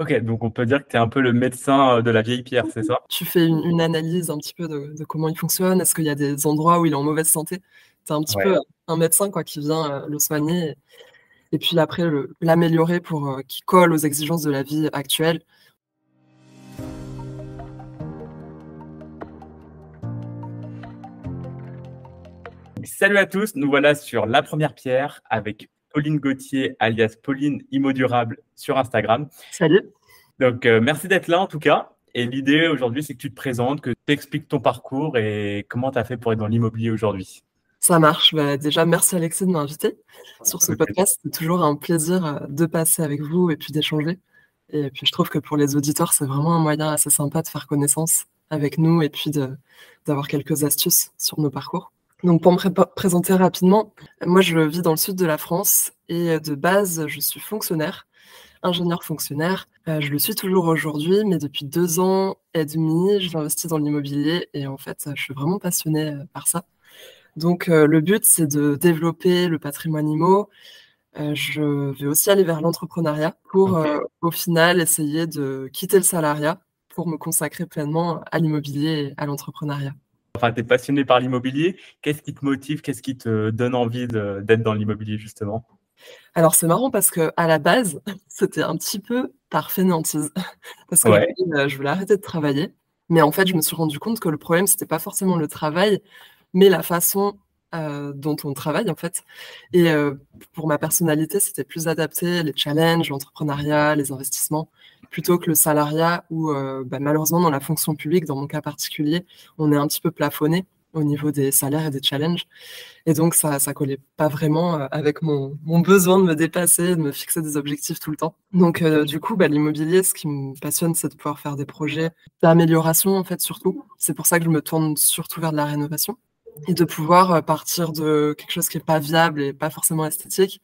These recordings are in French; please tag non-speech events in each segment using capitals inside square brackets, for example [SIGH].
Ok, donc on peut dire que tu es un peu le médecin euh, de la vieille pierre, c'est ça? Tu fais une, analyse un petit peu de, comment il fonctionne. Est-ce qu'il y a des endroits où il est en mauvaise santé? Tu es un petit peu un médecin quoi, qui vient euh, le soigner et, puis après l'améliorer pour euh, qu'il colle aux exigences de la vie actuelle. Salut à tous, nous voilà sur La Première Pierre avec Pauline Gauthier, alias Pauline Imo Durable sur Instagram. Salut. Donc, euh, merci d'être là en tout cas. Et l'idée aujourd'hui, c'est que tu te présentes, que tu expliques ton parcours et comment tu as fait pour être dans l'immobilier aujourd'hui. Ça marche. Bah, déjà, merci Alexis de m'inviter sur ce podcast. C'est toujours un plaisir euh, de passer avec vous et puis d'échanger. Et puis, je trouve que pour les auditeurs, c'est vraiment un moyen assez sympa de faire connaissance avec nous et puis d'avoir quelques astuces sur nos parcours. Donc pour me présenter rapidement, moi je vis dans le sud de la France et de base je suis fonctionnaire, ingénieur fonctionnaire. Euh, je le suis toujours aujourd'hui, mais depuis deux ans et demi, j'ai investi dans l'immobilier et en fait je suis vraiment passionnée euh, par ça. Donc euh, le but c'est de développer le patrimoine immo. je vais aussi aller vers l'entrepreneuriat pour au final essayer de quitter le salariat pour me consacrer pleinement à l'immobilier et à l'entrepreneuriat. Enfin, tu es passionné par l'immobilier. Qu'est-ce qui te motive? Qu'est-ce qui te donne envie d'être dans l'immobilier, justement? Alors, c'est marrant parce que à la base, [LAUGHS] c'était un petit peu par fainéantise. [LAUGHS] Parce que euh, je voulais arrêter de travailler. Mais en fait, je me suis rendu compte que le problème, c'était pas forcément le travail, mais la façon euh, dont on travaille, en fait. Et euh, pour ma personnalité, c'était plus adapté, les challenges, l'entrepreneuriat, les investissements plutôt que le salariat où euh, bah, malheureusement dans la fonction publique, dans mon cas particulier, on est un petit peu plafonné au niveau des salaires et des challenges. Et donc, ça ne collait pas vraiment avec mon, besoin de me dépasser, de me fixer des objectifs tout le temps. Donc, du coup, bah, l'immobilier, ce qui me passionne, c'est de pouvoir faire des projets d'amélioration, en fait, surtout. C'est pour ça que je me tourne surtout vers de la rénovation et de pouvoir partir de quelque chose qui n'est pas viable et pas forcément esthétique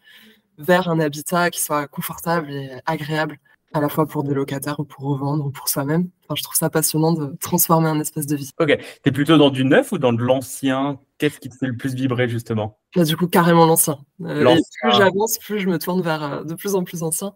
vers un habitat qui soit confortable et agréable à la fois pour des locataires ou pour revendre ou pour soi-même. Enfin, je trouve ça passionnant de transformer un espèce de vie. Ok. Tu es plutôt dans du neuf ou dans de l'ancien? Qu'est-ce qui te fait le plus vibrer justement? Là, bah, Du coup, carrément l'ancien. Euh, plus j'avance, plus je me tourne vers euh, de plus en plus ancien.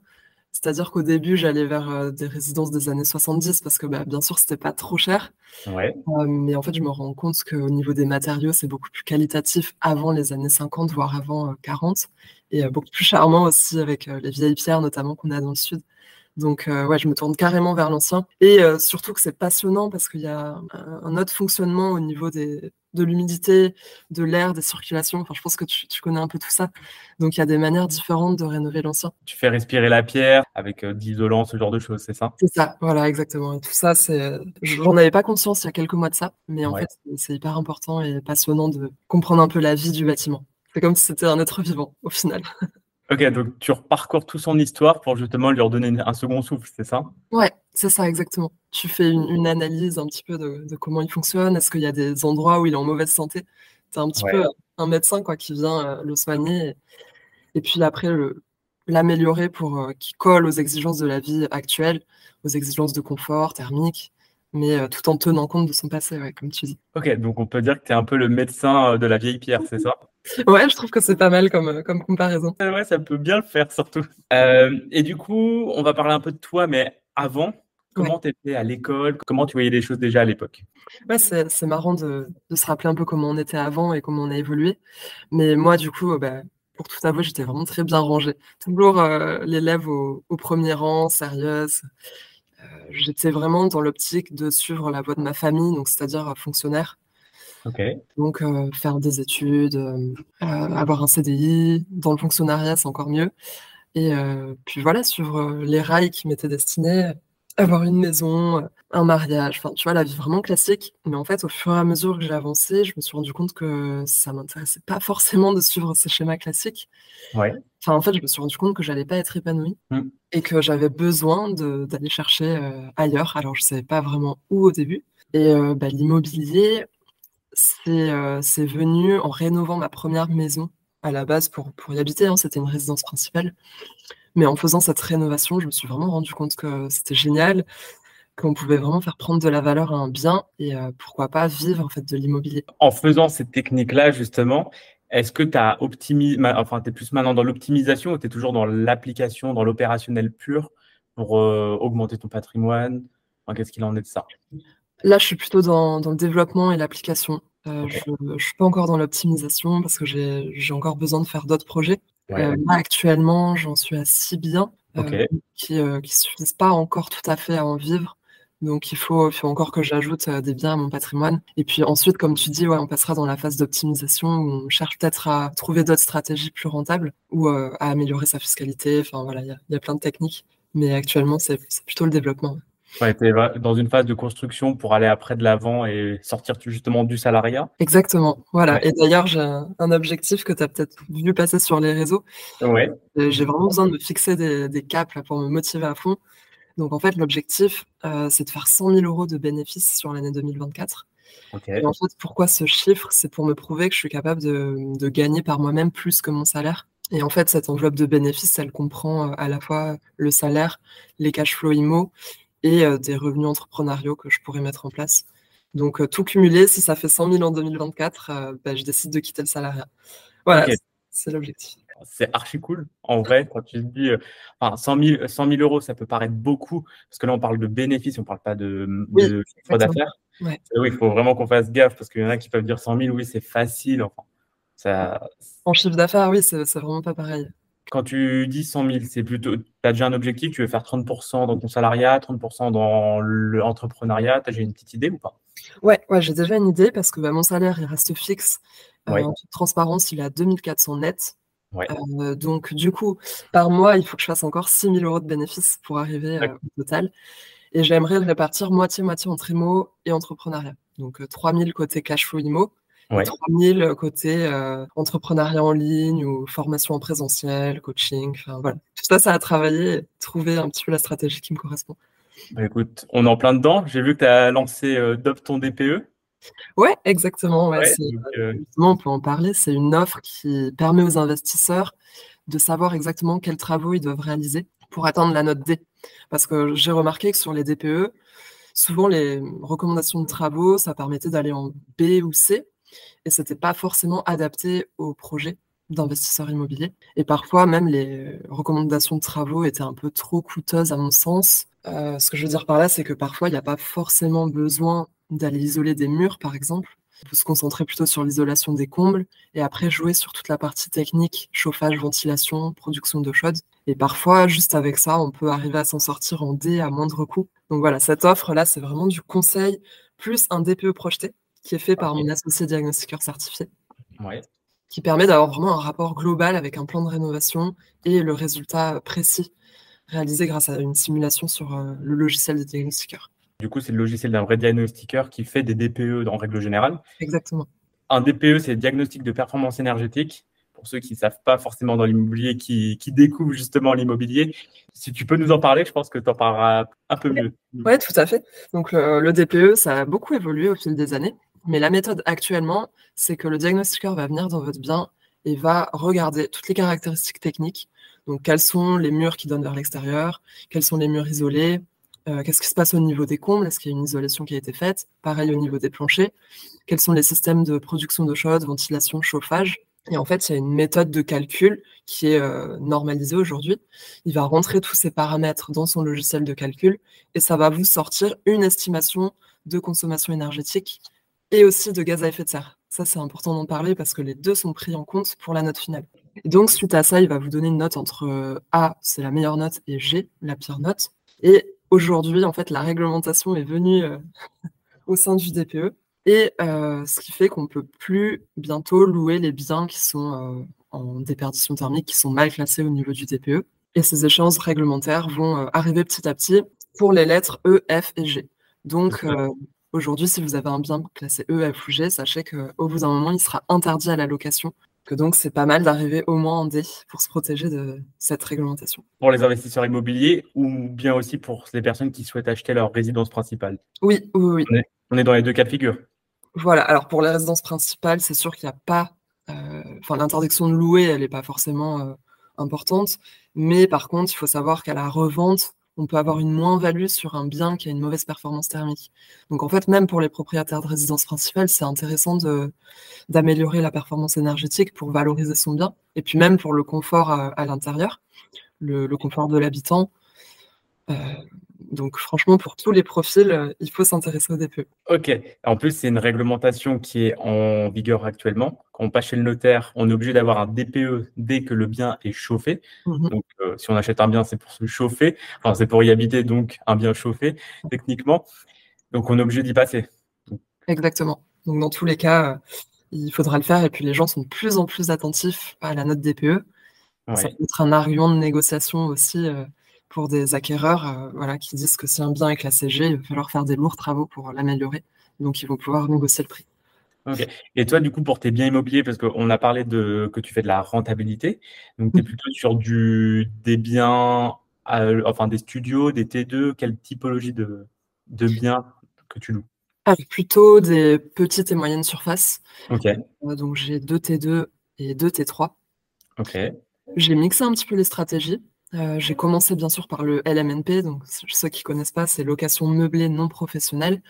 C'est-à-dire qu'au début, j'allais vers euh, des résidences des années 70 parce que bah, bien sûr, c'était pas trop cher. Ouais. mais en fait, je me rends compte qu'au niveau des matériaux, c'est beaucoup plus qualitatif avant les années 50, voire avant 40. Et beaucoup plus charmant aussi avec les vieilles pierres, notamment qu'on a dans le sud. Donc, euh, ouais, je me tourne carrément vers l'ancien. Et euh, surtout que c'est passionnant parce qu'il y a un, autre fonctionnement au niveau des, de l'humidité, de l'air, des circulations. Enfin, je pense que tu, connais un peu tout ça. Donc, il y a des manières différentes de rénover l'ancien. Tu fais respirer la pierre avec euh, de l'isolant, ce genre de choses, c'est ça? C'est ça, voilà, exactement. Et tout ça, c'est. J'en avais pas conscience il y a quelques mois de ça, mais en fait, c'est hyper important et passionnant de comprendre un peu la vie du bâtiment. C'est comme si c'était un être vivant, au final. [LAUGHS] Ok, donc tu reparcours toute son histoire pour justement lui redonner un second souffle, c'est ça? Ouais, c'est ça, exactement. Tu fais une, analyse un petit peu de, comment il fonctionne. Est-ce qu'il y a des endroits où il est en mauvaise santé? C'est un petit peu un médecin quoi, qui vient euh, le soigner et, puis après l'améliorer pour euh, qu'il colle aux exigences de la vie actuelle, aux exigences de confort thermique, mais euh, tout en tenant compte de son passé, ouais, comme tu dis. Ok, donc on peut dire que tu es un peu le médecin de la vieille pierre, c'est ça? Ouais, je trouve que c'est pas mal comme, euh, comme comparaison. Ouais, ça peut bien le faire surtout. Euh, et du coup, on va parler un peu de toi, mais avant, comment tu étais à l'école? Comment tu voyais les choses déjà à l'époque? Ouais, c'est marrant de, de, se rappeler un peu comment on était avant et comment on a évolué. Mais moi, du coup, bah, pour tout avouer, j'étais vraiment très bien rangée. Toujours euh, l'élève au, au, premier rang, sérieuse. j'étais vraiment dans l'optique de suivre la voie de ma famille, donc c'est-à-dire fonctionnaire. Donc, euh, faire des études, euh, euh, avoir un CDI, dans le fonctionnariat, c'est encore mieux. Et puis voilà, sur les rails qui m'étaient destinés, avoir une maison, un mariage, enfin, tu vois, la vie vraiment classique. Mais en fait, au fur et à mesure que j'ai avancé, je me suis rendu compte que ça m'intéressait pas forcément de suivre ces schémas classiques. Ouais. Enfin, en fait, je me suis rendu compte que j'allais pas être épanouie mmh. et que j'avais besoin d'aller chercher ailleurs. Alors, je savais pas vraiment où au début. Et bah, l'immobilier, euh, c'est venu en rénovant ma première maison à la base pour, y habiter. Hein, c'était une résidence principale. Mais en faisant cette rénovation, je me suis vraiment rendu compte que c'était génial, qu'on pouvait vraiment faire prendre de la valeur à un bien et euh, pourquoi pas vivre en fait de l'immobilier. En faisant cette technique-là, justement, est-ce que tu as optimisé, enfin, tu es plus maintenant dans l'optimisation ou tu es toujours dans l'application, dans l'opérationnel pur pour augmenter ton patrimoine? Qu'est-ce qu'il en est de ça? Là, je suis plutôt dans, le développement et l'application. Je ne suis pas encore dans l'optimisation parce que j'ai encore besoin de faire d'autres projets. actuellement, j'en suis à si bien qui ne suffisent pas encore tout à fait à en vivre. Donc il faut, faut encore que j'ajoute euh, des biens à mon patrimoine. Et puis ensuite, comme tu dis, ouais, on passera dans la phase d'optimisation où on cherche peut-être à trouver d'autres stratégies plus rentables ou euh, à améliorer sa fiscalité. Enfin voilà, il y, a plein de techniques. Mais actuellement, c'est plutôt le développement. Ouais, tu es dans une phase de construction pour aller après de l'avant et sortir justement du salariat. Exactement. Voilà. Et d'ailleurs, j'ai un, objectif que tu as peut-être vu passer sur les réseaux. Ouais. J'ai vraiment besoin de me fixer des, des caps là, pour me motiver à fond. Donc en fait, l'objectif, euh, c'est de faire 100 000 euros de bénéfices sur l'année 2024. Et en fait, pourquoi ce chiffre? C'est pour me prouver que je suis capable de, gagner par moi-même plus que mon salaire. Et en fait, cette enveloppe de bénéfices, elle comprend euh, à la fois le salaire, les cash flow IMO et euh, des revenus entrepreneuriaux que je pourrais mettre en place. Donc tout cumulé, si ça fait 100 000 en 2024, bah, je décide de quitter le salariat. Voilà, c'est l'objectif c'est archi cool. En vrai, quand tu te dis, euh, enfin, 100, 000, euros, ça peut paraître beaucoup, parce que là, on parle de bénéfices, on ne parle pas de, chiffre d'affaires. Oui, il faut vraiment qu'on fasse gaffe, parce qu'il y en a qui peuvent dire 100 000, oui, c'est facile. Enfin, ça... En chiffre d'affaires, oui, c'est vraiment pas pareil. Quand tu dis 100 000, c'est plutôt, tu as déjà un objectif, tu veux faire 30% dans ton salariat, 30% dans l'entrepreneuriat, tu as déjà une petite idée ou pas? Ouais, ouais j'ai déjà une idée parce que bah, mon salaire, il reste fixe. Euh, en toute transparence, il est à 2400 net. Euh, donc, du coup, par mois, il faut que je fasse encore 6 000 euros de bénéfices pour arriver euh, au total. Et j'aimerais le répartir moitié-moitié entre IMO et entrepreneuriat. Donc, 3 euh, 000 côté cash flow IMO, 3 000 côté entrepreneuriat en ligne ou formation en présentiel, coaching. Enfin, voilà. Tout ça, ça a travaillé et trouver un petit peu la stratégie qui me correspond. Bah, écoute, on est en plein dedans. J'ai vu que tu as lancé DOP ton DPE. Ouais, exactement. Euh, on peut en parler. C'est une offre qui permet aux investisseurs de savoir exactement quels travaux ils doivent réaliser pour atteindre la note D. Parce que j'ai remarqué que sur les DPE, souvent les recommandations de travaux, ça permettait d'aller en B ou C, et ce n'était pas forcément adapté au projet d'investisseurs immobiliers. Et parfois, même les recommandations de travaux étaient un peu trop coûteuses à mon sens. Euh, ce que je veux dire par là, c'est que parfois, il n'y a pas forcément besoin d'aller isoler des murs, par exemple. On peut se concentrer plutôt sur l'isolation des combles et après jouer sur toute la partie technique, chauffage, ventilation, production d'eau chaude. Et parfois, juste avec ça, on peut arriver à s'en sortir en D à moindre coût. Donc voilà, cette offre-là, c'est vraiment du conseil plus un DPE projeté qui est fait par mon associé diagnostiqueur certifié. Qui permet d'avoir vraiment un rapport global avec un plan de rénovation et le résultat précis réalisé grâce à une simulation sur euh, le logiciel de diagnostiqueur. Du coup, c'est le logiciel d'un vrai diagnostiqueur qui fait des DPE en règle générale. Exactement. Un DPE, c'est diagnostic de performance énergétique. Pour ceux qui ne savent pas forcément dans l'immobilier, qui, découvrent justement l'immobilier, si tu peux nous en parler, je pense que tu en parleras un peu mieux. Oui, tout à fait. Donc, le, DPE, ça a beaucoup évolué au fil des années. Mais la méthode actuellement, c'est que le diagnostiqueur va venir dans votre bien et va regarder toutes les caractéristiques techniques. Donc, quels sont les murs qui donnent vers l'extérieur, quels sont les murs isolés, euh, qu'est-ce qui se passe au niveau des combles Est-ce qu'il y a une isolation qui a été faite Pareil au niveau des planchers. Quels sont les systèmes de production d'eau chaude, ventilation, chauffage Et en fait, il y a une méthode de calcul qui est euh, normalisée aujourd'hui. Il va rentrer tous ces paramètres dans son logiciel de calcul et ça va vous sortir une estimation de consommation énergétique et aussi de gaz à effet de serre. Ça, c'est important d'en parler parce que les deux sont pris en compte pour la note finale. Et donc, suite à ça, il va vous donner une note entre euh, A, c'est la meilleure note, et G, la pire note. Et aujourd'hui, en fait, la réglementation est venue euh, [LAUGHS] au sein du DPE. Et euh, ce qui fait qu'on ne peut plus bientôt louer les biens qui sont euh, en déperdition thermique, qui sont mal classés au niveau du DPE. Et ces échéances réglementaires vont arriver petit à petit pour les lettres E, F et G. Donc, aujourd'hui, si vous avez un bien classé E, ou G, sachez qu'au bout d'un moment, il sera interdit à la location donc c'est pas mal d'arriver au moins en D pour se protéger de cette réglementation. Pour les investisseurs immobiliers ou bien aussi pour les personnes qui souhaitent acheter leur résidence principale? Oui, oui, oui. On est, dans les deux cas de figure. Voilà, alors pour les résidences principales, c'est sûr qu'il n'y a pas. Euh, enfin, l'interdiction de louer, elle n'est pas forcément euh, importante. Mais par contre, il faut savoir qu'à la revente, on peut avoir une moins-value sur un bien qui a une mauvaise performance thermique. Donc en fait, même pour les propriétaires de résidence principale, c'est intéressant d'améliorer la performance énergétique pour valoriser son bien, et puis même pour le confort à, l'intérieur, le, confort de l'habitant. Donc franchement, pour tous les profils, il faut s'intéresser au DPE. Ok. En plus, c'est une réglementation qui est en vigueur actuellement. Quand on passe chez le notaire, on est obligé d'avoir un DPE dès que le bien est chauffé. Mmh donc, si on achète un bien, c'est pour se chauffer. Enfin, c'est pour y habiter, donc un bien chauffé, techniquement. Donc, on est obligé d'y passer. Exactement. Donc, dans tous les cas, il faudra le faire. Et puis, les gens sont de plus en plus attentifs à la note DPE. Ça peut être un argument de négociation aussi euh, pour des acquéreurs euh, voilà, qui disent que si un bien est classé G, il va falloir faire des lourds travaux pour l'améliorer. Donc, ils vont pouvoir négocier le prix. Ok. Et toi, du coup, pour tes biens immobiliers, parce qu'on a parlé de que tu fais de la rentabilité, donc tu es mmh. plutôt sur du, des biens, euh, enfin des studios, des T2, quelle typologie de, de biens que tu loues? Plutôt des petites et moyennes surfaces. Ok. Euh, donc j'ai deux T2 et deux T3. Ok. J'ai mixé un petit peu les stratégies. Euh, j'ai commencé bien sûr par le LMNP, donc ceux qui connaissent pas, c'est location meublée non professionnelle.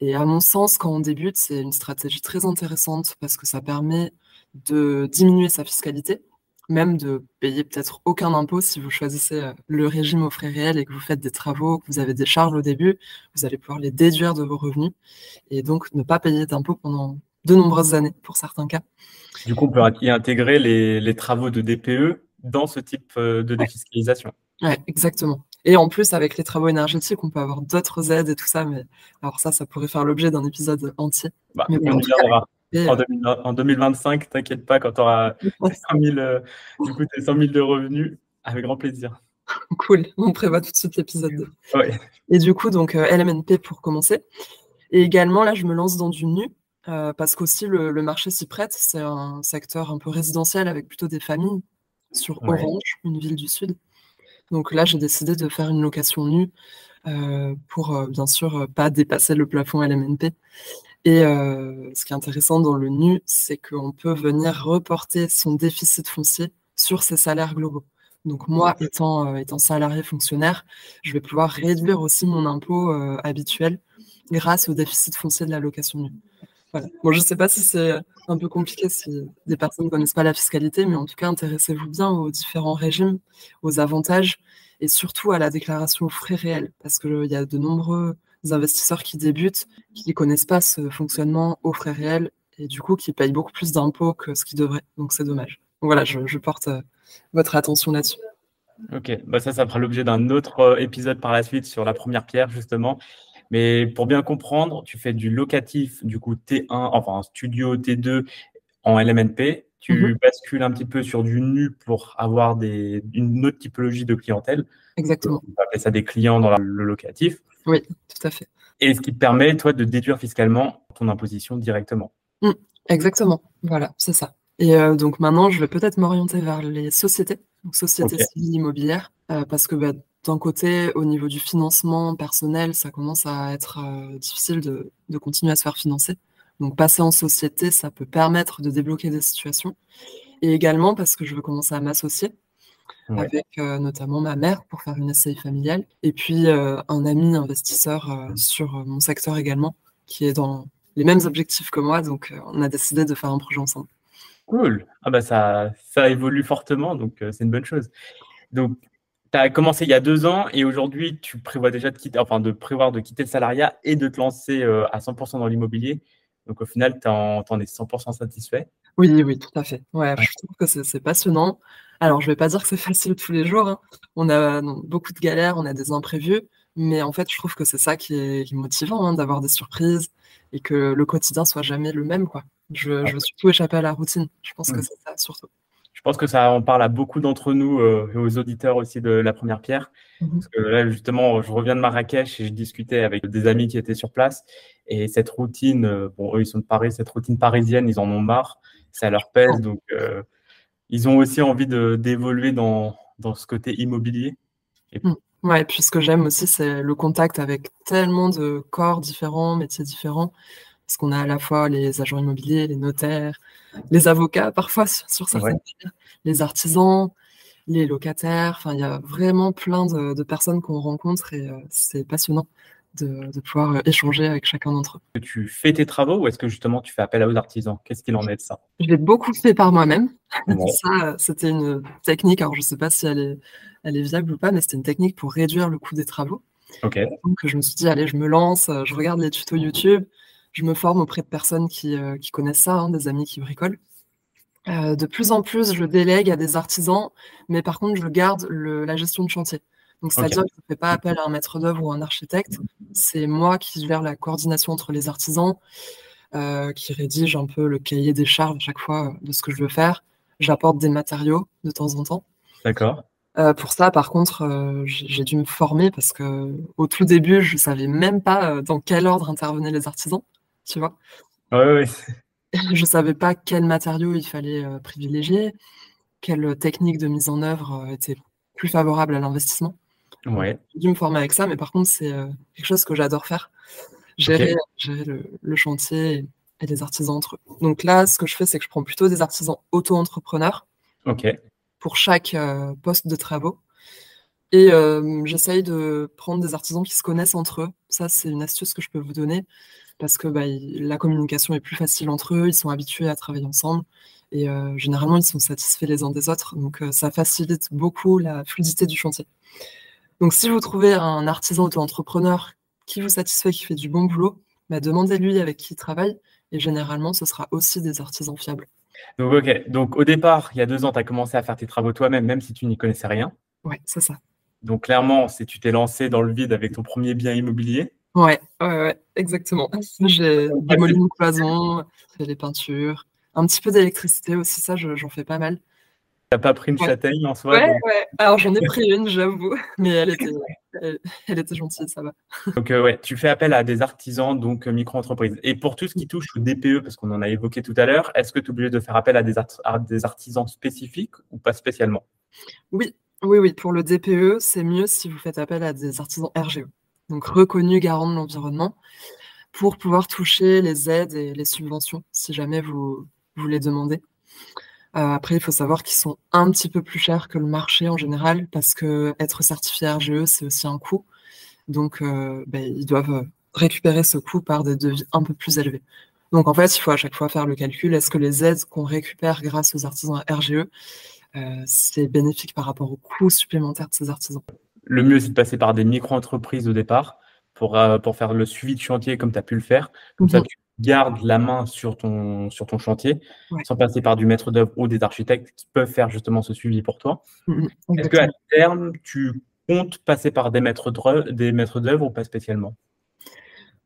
Et à mon sens, quand on débute, c'est une stratégie très intéressante parce que ça permet de diminuer sa fiscalité même de payer peut-être aucun impôt si vous choisissez euh, le régime aux frais réels et que vous faites des travaux, que vous avez des charges au début, vous allez pouvoir les déduire de vos revenus et donc ne pas payer d'impôt pendant de nombreuses années pour certains cas. Du coup, on peut y intégrer les, travaux de DPE dans ce type euh, de défiscalisation. Oui, exactement. Et en plus, avec les travaux énergétiques, on peut avoir d'autres aides et tout ça, mais alors ça, ça pourrait faire l'objet d'un épisode entier. Bah, mais on y reviendra. En, 2025, t'inquiète pas, quand tu auras 100 000, euh, du coup, 100 000 de revenus, avec grand plaisir. [LAUGHS] Cool, on prévoit tout de suite l'épisode 2. Et du coup, donc euh, LMNP pour commencer. Et également, là, je me lance dans du nu, euh, parce qu'aussi le, marché s'y prête. C'est un secteur un peu résidentiel avec plutôt des familles sur Orange, une ville du Sud. Donc là, j'ai décidé de faire une location nue pour, bien sûr, pas dépasser le plafond LMNP. Et euh, ce qui est intéressant dans le nu, c'est qu'on peut venir reporter son déficit foncier sur ses salaires globaux. Donc moi, étant, euh, étant salarié fonctionnaire, je vais pouvoir réduire aussi mon impôt euh, habituel grâce au déficit foncier de la location nue. Voilà. Bon, je ne sais pas si c'est un peu compliqué si des personnes ne connaissent pas la fiscalité, mais en tout cas, intéressez-vous bien aux différents régimes, aux avantages et surtout à la déclaration aux frais réels, parce qu'il y a de nombreux investisseurs qui débutent, qui ne connaissent pas ce fonctionnement aux frais réels et du coup qui payent beaucoup plus d'impôts que ce qu'ils devraient. Donc c'est dommage. Voilà, je, porte euh, votre attention là-dessus. Ok, bah ça, ça fera l'objet d'un autre euh, épisode par la suite sur la première pierre, justement. Mais pour bien comprendre, tu fais du locatif, du coup T1, enfin studio T2 en LMNP. Tu mhm. bascules un petit peu sur du nu pour avoir des, une autre typologie de clientèle. Exactement. On va appeler ça des clients dans le locatif. Oui, tout à fait. Et ce qui te permet, toi, de déduire fiscalement ton imposition directement. Mmh, exactement, voilà, c'est ça. Et euh, donc maintenant, je vais peut-être m'orienter vers les sociétés, donc sociétés civiles immobilières, euh, parce que bah, d'un côté, au niveau du financement personnel, ça commence à être euh, difficile de, de, continuer à se faire financer. Donc passer en société, ça peut permettre de débloquer des situations. Et également parce que je veux commencer à m'associer avec euh, notamment ma mère pour faire une SCI familiale, et puis euh, un ami investisseur sur mon secteur également, qui est dans les mêmes objectifs que moi, donc on a décidé de faire un projet ensemble. Cool. Ah bah ça, ça évolue fortement, donc c'est une bonne chose. Donc, tu as commencé il y a deux ans et aujourd'hui, tu prévois déjà de quitter, enfin, de prévoir de quitter le salariat et de te lancer à 100% dans l'immobilier. Donc, au final, tu en, en, es 100% satisfait Oui, oui, tout à fait. Ouais, je trouve que c'est passionnant. Alors, je vais pas dire que c'est [LAUGHS] facile tous les jours. Hein. On a beaucoup de galères, on a des imprévus, mais en fait, je trouve que c'est ça qui est, motivant, hein, d'avoir des surprises et que le quotidien soit jamais le même. Quoi. Je, veux surtout échapper à la routine. Je pense que c'est ça surtout. Je pense que ça en parle à beaucoup d'entre nous euh, et aux auditeurs aussi de la première pierre. Mmh Parce que là, justement, je reviens de Marrakech et je discutais avec des amis qui étaient sur place. Et cette routine, euh, bon, eux, ils sont de Paris, cette routine parisienne, ils en ont marre. Ça leur pèse. Donc, euh, ils ont aussi envie d'évoluer dans, dans, ce côté immobilier. Et... Mmh. Ouais, puis ce que j'aime aussi, c'est le contact avec tellement de corps différents, métiers différents, parce qu'on a à la fois les agents immobiliers, les notaires, les avocats parfois sur certaines les artisans, les locataires. Enfin, il y a vraiment plein de, personnes qu'on rencontre et euh, c'est passionnant. de, pouvoir échanger avec chacun d'entre eux. Tu fais tes travaux ou est-ce que justement tu fais appel à aux artisans? Qu'est-ce qu'il en est de ça? Je l'ai beaucoup fait par moi-même. [LAUGHS] ça, c'était une technique, alors je ne sais pas si elle est, elle est viable ou pas, mais c'était une technique pour réduire le coût des travaux. Ok. Donc je me suis dit, allez, je me lance, je regarde les tutos YouTube, je me forme auprès de personnes qui, qui connaissent ça, hein, des amis qui bricolent. Euh, de plus en plus, je délègue à des artisans, mais par contre, je garde la gestion de chantier. Donc, c'est-à-dire que je ne fais pas appel à un maître d'œuvre ou un architecte. C'est moi qui gère la coordination entre les artisans, euh, qui rédige un peu le cahier des charges à chaque fois de ce que je veux faire. J'apporte des matériaux de temps en temps. D'accord. Euh, pour ça, par contre, j'ai dû me former parce que au tout début, je ne savais même pas dans quel ordre intervenaient les artisans, tu vois. Oui, oui [LAUGHS] je ne savais pas quels matériaux il fallait euh, privilégier, quelle technique de mise en œuvre euh, était plus favorable à l'investissement. Ouais. J'ai dû me former avec ça, mais par contre, c'est euh, quelque chose que j'adore faire. Gérer, le, chantier et, les artisans entre eux. Donc là, ce que je fais, c'est que je prends plutôt des artisans auto-entrepreneurs pour chaque poste de travaux. Et j'essaye de prendre des artisans qui se connaissent entre eux. Ça, c'est une astuce que je peux vous donner parce que bah, la communication est plus facile entre eux, ils sont habitués à travailler ensemble et euh, généralement ils sont satisfaits les uns des autres, donc euh, ça facilite beaucoup la fluidité du chantier. Donc si vous trouvez un artisan auto-entrepreneur qui vous satisfait, qui fait du bon boulot, bah, demandez-lui avec qui il travaille et généralement ce sera aussi des artisans fiables. Donc ok, donc au départ, il y a deux ans, tu as commencé à faire tes travaux toi-même, même si tu n'y connaissais rien. Oui, c'est ça. Donc clairement, si tu t'es lancé dans le vide avec ton premier bien immobilier. Ouais, ouais, ouais, exactement. J'ai démoli une cloison, fait les peintures, un petit peu d'électricité aussi, ça, j'en fais pas mal. T'as pas pris une châtaigne en soi Ouais, ouais. Alors j'en ai [LAUGHS] pris une, j'avoue, mais elle était, elle, était gentille, ça va. Donc euh, ouais, tu fais appel à des artisans, donc euh, micro-entreprises. Et pour tout ce qui touche au DPE, parce qu'on en a évoqué tout à l'heure, est-ce que tu es obligé de faire appel à des, à des artisans spécifiques ou pas spécialement? Oui, oui, oui. Pour le DPE, c'est mieux si vous faites appel à des artisans RGE donc reconnu garant de l'environnement, pour pouvoir toucher les aides et les subventions, si jamais vous, vous les demandez. Euh, après, il faut savoir qu'ils sont un petit peu plus chers que le marché en général, parce que être certifié RGE, c'est aussi un coût. Donc, euh, ben, ils doivent récupérer ce coût par des devis un peu plus élevés. Donc, en fait, il faut à chaque fois faire le calcul. Est-ce que les aides qu'on récupère grâce aux artisans RGE, euh, c'est bénéfique par rapport aux coûts supplémentaires de ces artisans? Le mieux, c'est de passer par des micro-entreprises au départ pour, euh, pour faire le suivi de chantier comme tu as pu le faire. Comme ça, mhm. tu gardes la main sur ton, sur ton chantier sans passer par du maître d'œuvre ou des architectes qui peuvent faire justement ce suivi pour toi. Mhm. Est-ce qu'à terme, tu comptes passer par des maîtres d'œuvre ou pas spécialement?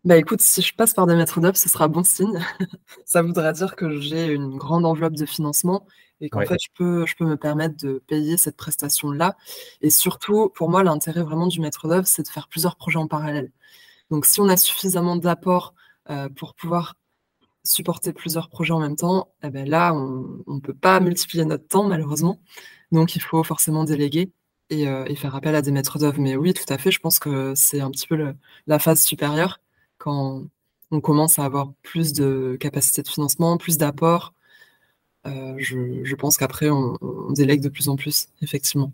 Bah écoute, si je passe par des maîtres d'œuvre, ce sera bon signe. [LAUGHS] ça voudra dire que j'ai une grande enveloppe de financement et qu'en fait, je peux, je peux me permettre de payer cette prestation-là. Et surtout, pour moi, l'intérêt vraiment du maître d'œuvre, c'est de faire plusieurs projets en parallèle. Donc, si on a suffisamment d'apports euh, pour pouvoir supporter plusieurs projets en même temps, eh ben là, on ne peut pas multiplier notre temps, malheureusement. Donc, il faut forcément déléguer et, euh, et faire appel à des maîtres d'œuvre. Mais oui, tout à fait, je pense que c'est un petit peu la phase supérieure quand on commence à avoir plus de capacité de financement, plus d'apports, euh, je, pense qu'après, on, délègue de plus en plus, effectivement.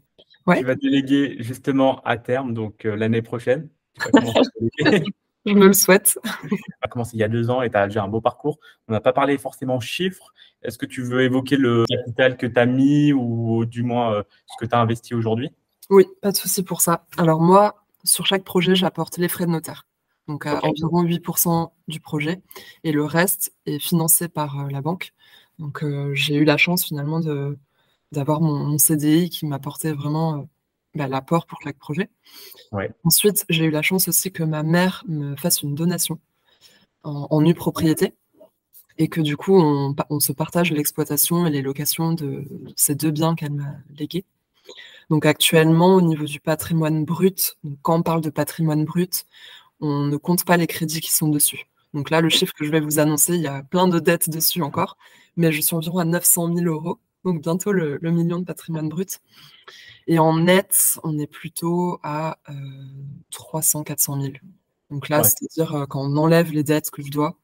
Tu vas déléguer justement à terme, donc euh, l'année prochaine. [LAUGHS] je me le souhaite. Tu as commencé il y a deux ans et tu as déjà un beau parcours. On n'a pas parlé forcément chiffres. Est-ce que tu veux évoquer le capital que tu as mis ou du moins euh, ce que tu as investi aujourd'hui? Oui, pas de souci pour ça. Alors moi, sur chaque projet, j'apporte les frais de notaire. Donc à environ 8% du projet. Et le reste est financé par la banque. Donc euh, j'ai eu la chance finalement de, d'avoir mon, CDI qui m'apportait vraiment euh, bah, l'apport pour chaque projet. Ensuite, j'ai eu la chance aussi que ma mère me fasse une donation en, nue propriété et que du coup, on, on se partage l'exploitation et les locations de ces deux biens qu'elle m'a légués. Donc actuellement, au niveau du patrimoine brut, quand on parle de patrimoine brut, on ne compte pas les crédits qui sont dessus. Donc là, le chiffre que je vais vous annoncer, il y a plein de dettes dessus encore, mais je suis environ à 900 000 euros, donc bientôt le, million de patrimoine brut. Et en net, on est plutôt à 300-400 000. Donc là, c'est-à-dire euh, quand on enlève les dettes que je dois,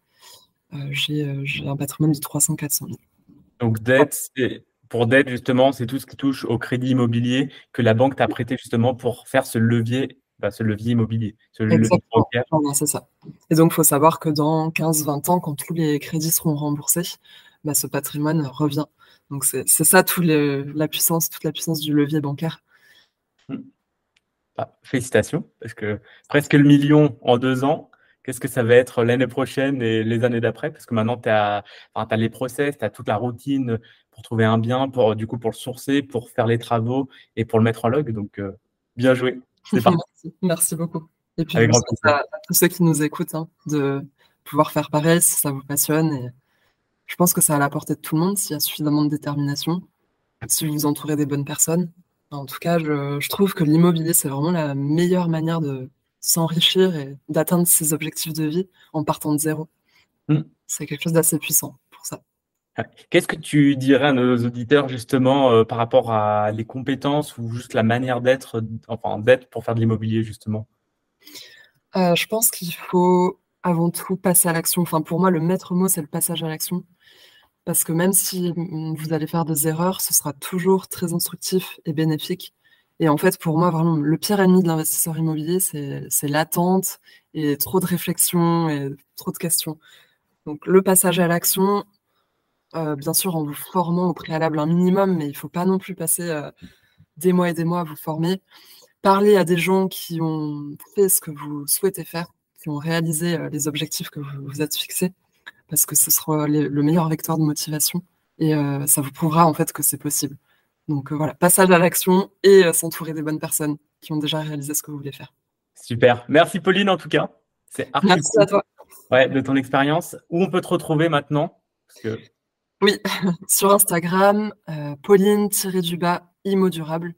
euh, euh, j'ai un patrimoine de 300-400 000. Donc dette, pour dette, justement, c'est tout ce qui touche au crédit immobilier que la banque t'a prêté justement pour faire ce levier bah, ce levier immobilier, ce levier bancaire. c'est ça. Et donc, il faut savoir que dans 15-20 ans, quand tous les crédits seront remboursés, bah, ce patrimoine revient. Donc, c'est ça tout la puissance, toute la puissance du levier bancaire. Hmm. Bah, félicitations, parce que presque le million en deux ans, qu'est-ce que ça va être l'année prochaine et les années d'après? Parce que maintenant, tu as, as, les process, tu as toute la routine pour trouver un bien, pour, du coup, pour le sourcer, pour faire les travaux et pour le mettre en log. Donc, euh, bien joué. [LAUGHS] Merci. Merci beaucoup. Et puis, à, tous ceux qui nous écoutent, hein, de pouvoir faire pareil si ça vous passionne. Je pense que ça a la portée de tout le monde s'il y a suffisamment de détermination, si vous vous entourez des bonnes personnes. En tout cas, je, trouve que l'immobilier, c'est vraiment la meilleure manière de s'enrichir et d'atteindre ses objectifs de vie en partant de zéro. Mm. C'est quelque chose d'assez puissant pour ça. Qu'est-ce que tu dirais à nos auditeurs justement euh, par rapport à les compétences ou juste la manière d'être, enfin d'être pour faire de l'immobilier justement? Euh, Je pense qu'il faut avant tout passer à l'action. Enfin pour moi le maître mot c'est le passage à l'action. Parce que même si vous allez faire des erreurs, ce sera toujours très instructif et bénéfique. Et en fait, pour moi, vraiment, le pire ennemi de l'investisseur immobilier, c'est l'attente et trop de réflexion et trop de questions. Donc, le passage à l'action, euh, bien sûr, en vous formant au préalable un minimum, mais il ne faut pas non plus passer euh, des mois et des mois à vous former. Parler à des gens qui ont fait ce que vous souhaitez faire, qui ont réalisé euh, les objectifs que vous vous êtes fixés parce que ce sera le meilleur vecteur de motivation et euh, ça vous prouvera en fait que c'est possible. Donc euh, voilà, passage à l'action et euh, s'entourer des bonnes personnes qui ont déjà réalisé ce que vous voulez faire. Super. Merci Pauline en tout cas. C'est Merci à toi. Ouais, de ton expérience. Où on peut te retrouver maintenant? Oui, [LAUGHS] sur Instagram, Pauline-du-bas Immo Durable.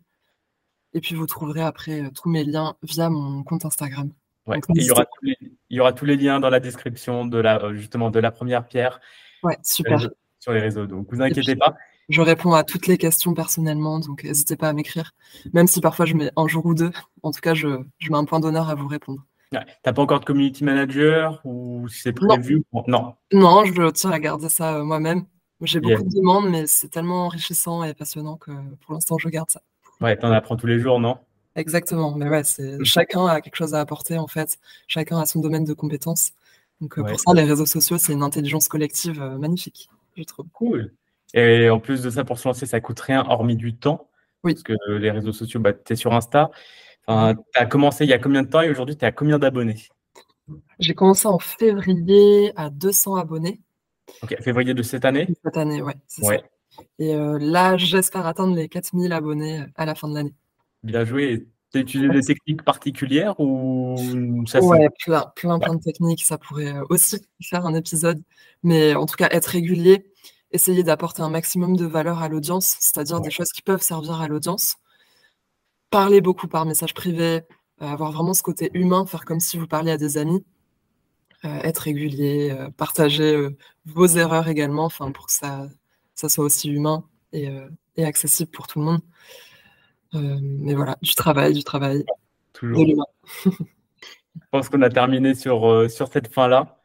Et puis vous trouverez après tous mes liens via mon compte Instagram il, y aura tous les, il y aura tous les liens dans la description de la, euh, justement de la première pierre. Ouais, super. Sur les réseaux. Donc, vous inquiétez pas. Je réponds à toutes les questions personnellement, donc n'hésitez pas à m'écrire. Même si parfois je mets un jour ou deux, en tout cas, je, je mets un point d'honneur à vous répondre. T'as pas encore de community manager ou c'est prévu Non? non. je tiens à garder ça euh, moi-même. J'ai beaucoup de demandes, mais c'est tellement enrichissant et passionnant que pour l'instant, je garde ça. Ouais, t'en apprends tous les jours, non? Exactement, mais ouais, c'est mmh. chacun a quelque chose à apporter en fait, chacun a son domaine de compétences. Donc euh, pour ça, les réseaux sociaux, c'est une intelligence collective euh, magnifique, je trouve. Cool. Et en plus de ça, pour se lancer, ça coûte rien hormis du temps. Oui. Parce que les réseaux sociaux, bah, tu es sur Insta. Enfin, tu as commencé il y a combien de temps et aujourd'hui, tu es à combien d'abonnés? J'ai commencé en février à 200 abonnés. Ok, février de cette année? Cette année, ouais. ouais. Et euh, là, j'espère atteindre les 4000 abonnés à la fin de l'année. Bien joué. Tu as utilisé des techniques particulières ou ça Ouais, plein, plein, plein de techniques. Ça pourrait euh, aussi [LAUGHS] faire un épisode. Mais en tout cas, être régulier, essayer d'apporter un maximum de valeur à l'audience, c'est-à-dire des choses qui peuvent servir à l'audience. Parler beaucoup par message privé, euh, avoir vraiment ce côté humain, faire comme si vous parliez à des amis. Euh, être régulier, partager vos erreurs également, enfin pour que ça, ça soit aussi humain et, et accessible pour tout le monde. Euh, mais voilà, du travail, du travail. Toujours. Je pense qu'on a terminé sur, euh, sur cette fin-là.